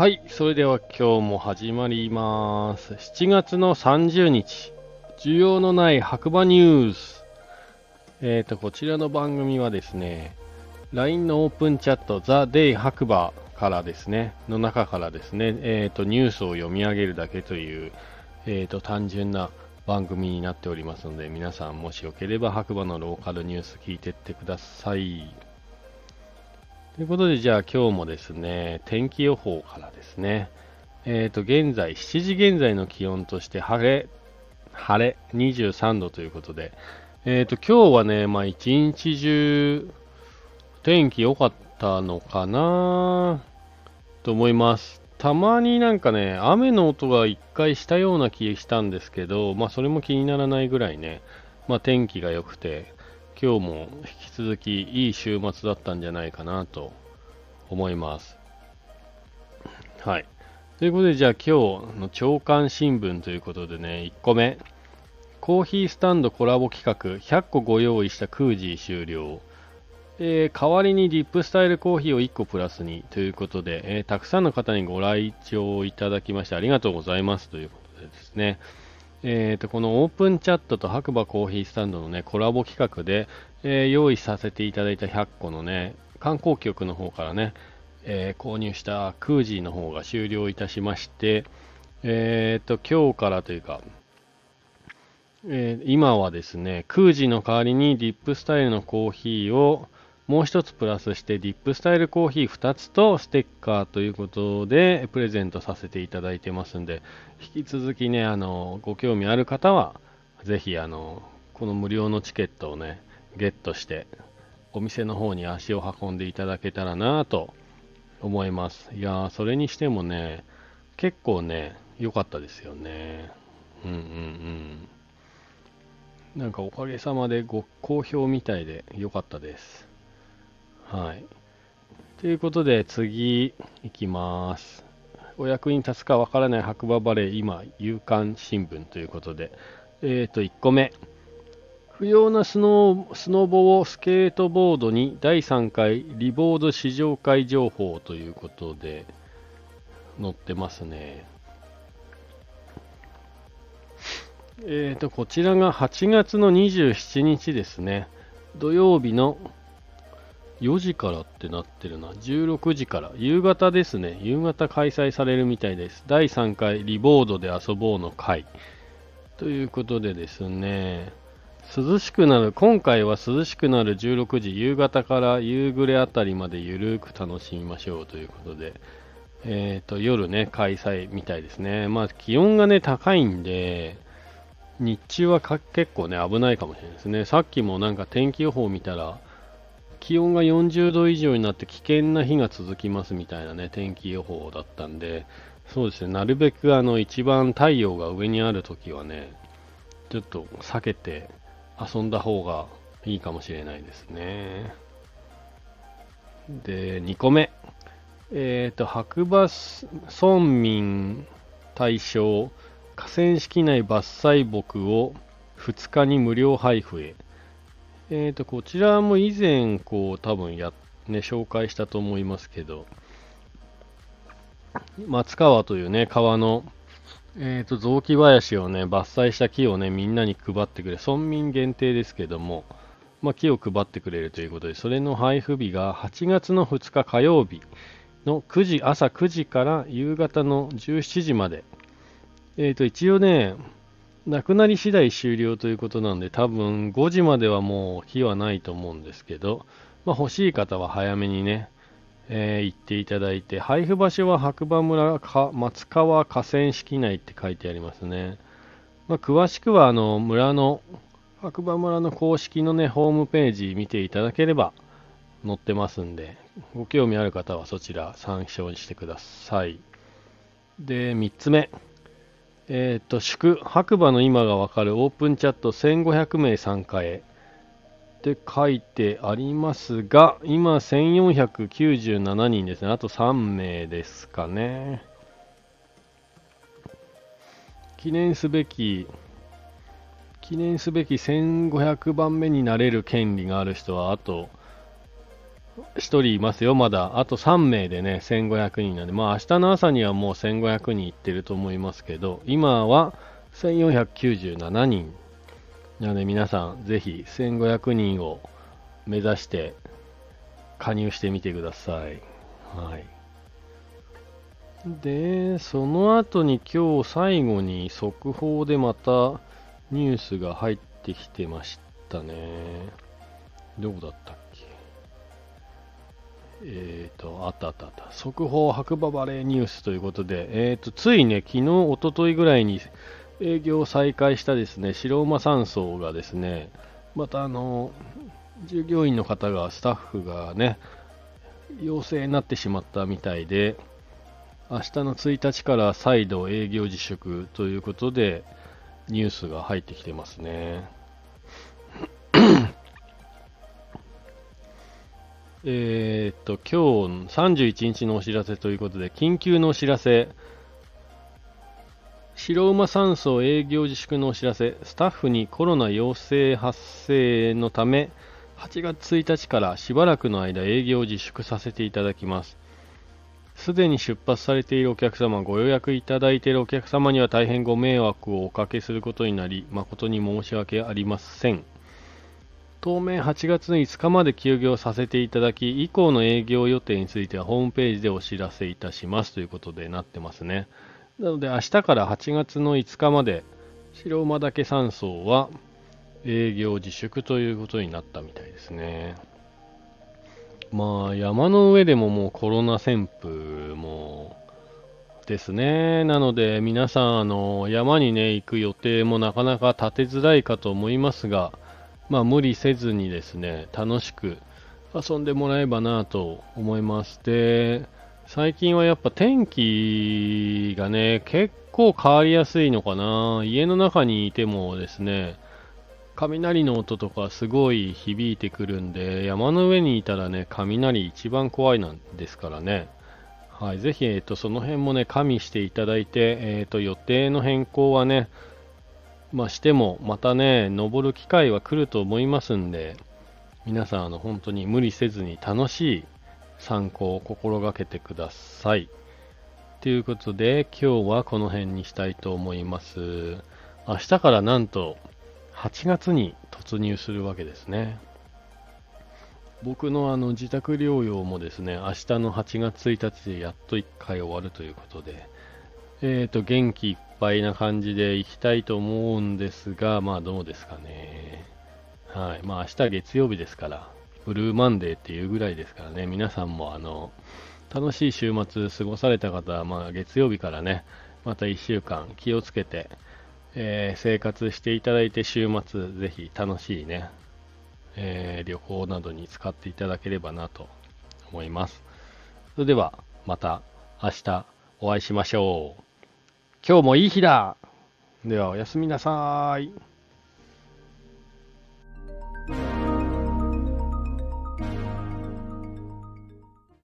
はい、それでは今日も始まります。7月の30日、需要のない白馬ニュース。えっ、と、こちらの番組はですね、LINE のオープンチャット、ザ・デイ白馬からですね、の中からですね、えっ、と、ニュースを読み上げるだけという、えっ、と、単純な番組になっておりますので、皆さんもしよければ白馬のローカルニュース聞いてってください。ということで、じゃあ今日もですね、天気予報からですね、えっ、と、現在、7時現在の気温として晴れ、晴れ、23度ということで、えっ、と、今日はね、まあ一日中、天気良かったのかなと思います。たまになんかね、雨の音が一回したような気がしたんですけど、まあそれも気にならないぐらいね、まあ天気が良くて、今日も引き続きいい週末だったんじゃないかなと思います。はい。ということで、じゃあ今日の朝刊新聞ということでね、1個目。コーヒースタンドコラボ企画100個ご用意したクージー終了。えー代わりにディップスタイルコーヒーを1個プラスにということで、えーたくさんの方にご来場いただきましてありがとうございますということでですね、えー、とこのオープンチャットと白馬コーヒースタンドのねコラボ企画で、えー用意させていただいた100個のね観光局の方からね、えー購入したクージーの方が終了いたしまして、えー、と今日からというか、えー今はですねクージーの代わりにディップスタイルのコーヒーをもう一つプラスしてディップスタイルコーヒー2つとステッカーということでプレゼントさせていただいてますんで引き続きねあのご興味ある方はぜひあのこの無料のチケットをねゲットしてお店の方に足を運んでいただけたらなぁと思います。いやーそれにしてもね結構ね良かったですよね。うんうんうん。なんかおかげさまでご好評みたいで良かったです。はい。ということで、次、いきます。お役に立つかわからない白馬バレー、今、夕刊新聞ということで、えっ、と、1個目。不要なスノースノボをスケートボードに第3回リボード試乗会情報ということで載ってますね。えっ、と、こちらが8月の27日ですね。土曜日の4時からってなってるな。16時から。夕方ですね。夕方開催されるみたいです。第3回リボードで遊ぼうの会。ということでですね。涼しくなる、今回は涼しくなる16時、夕方から夕暮れあたりまでゆるく楽しみましょうということで、えっ、と、夜ね、開催みたいですね。まあ、気温がね、高いんで、日中は結構ね、危ないかもしれないですね。さっきもなんか天気予報見たら、気温が40度以上になって危険な日が続きますみたいなね、天気予報だったんで、そうですね、なるべくあの一番太陽が上にあるときはね、ちょっと避けて遊んだ方がいいかもしれないですね。で、2個目。えっ、と、白馬村民対象河川敷内伐採木を2日に無料配布へ。えー、とこちらも以前こう多分や、ね、紹介したと思いますけど松川というね川の、えー、と雑木林をね伐採した木をねみんなに配ってくれ村民限定ですけども、まあ、木を配ってくれるということでそれの配布日が8月の2日火曜日の9時朝9時から夕方の17時まで、えー、と一応ねなくなり次第終了ということなんで、多分5時まではもう火はないと思うんですけど、まあ、欲しい方は早めにね、えー行っていただいて、配布場所は白馬村か松川河川敷内って書いてありますね。まあ、詳しくはあの村の、白馬村の公式のね、ホームページ見ていただければ載ってますんで、ご興味ある方はそちら参照してください。で、3つ目。えっ、と、祝、白馬の今がわかるオープンチャット1500名参加へって書いてありますが、今1497人ですね。あと3名ですかね。記念すべき、記念すべき1500番目になれる権利がある人は、あと、1人いますよ、まだ。あと3名でね、1500人なんで、まあ明日の朝にはもう1500人いってると思いますけど、今は1497人。なので皆さん、ぜひ1500人を目指して加入してみてください。はい。で、その後に今日最後に速報でまたニュースが入ってきてましたね。どこだったっけ？えっ、ー、と、あったあったあった。速報白馬バレーニュースということで、えっ、ー、と、ついね、昨日、おとといぐらいに営業再開したですね、白馬山荘がですね、またあの、従業員の方が、スタッフがね、陽性になってしまったみたいで、明日の1日から再度営業自粛ということで、ニュースが入ってきてますね。えっと、今日31日のお知らせということで、緊急のお知らせ。白馬山荘営業自粛のお知らせ。スタッフにコロナ陽性発生のため、8月1日からしばらくの間営業自粛させていただきます。すでに出発されているお客様、ご予約いただいているお客様には大変ご迷惑をおかけすることになり、誠に申し訳ありません。当面8月5日まで休業させていただき、以降の営業予定についてはホームページでお知らせいたしますということでなってますね。なので明日から8月の5日まで、白馬岳山荘は営業自粛ということになったみたいですね。まあ、山の上でももうコロナ旋風もですね。なので、皆さん、あの、山にね、行く予定もなかなか立てづらいかと思いますが、まあ、無理せずにですね、楽しく遊んでもらえばなと思います。で、最近はやっぱ天気がね、結構変わりやすいのかな。家の中にいてもですね、雷の音とかすごい響いてくるんで、山の上にいたらね、雷一番怖いなんですからね。はい、ぜひ、えっ、と、その辺もね、加味していただいて、えっ、と、予定の変更はね、まあ、しても、またね、登る機会は来ると思いますんで、皆さん、あの、本当に無理せずに楽しい参考を心がけてください。ということで、今日はこの辺にしたいと思います。明日からなんと、8月に突入するわけですね。僕のあの自宅療養もですね、明日の8月1日でやっと1回終わるということで、えーと、元気いっぱいな感じで行きたいと思うんですが、まあどうですかね。はい。まあ明日月曜日ですから、ブルーマンデーっていうぐらいですからね、皆さんもあの、楽しい週末過ごされた方は、まあ月曜日からね、また1週間気をつけて、えー、生活していただいて週末ぜひ楽しいね、えー、旅行などに使っていただければなと思います。それではまた明日お会いしましょう。今日もいい日だではおやすみなさーい。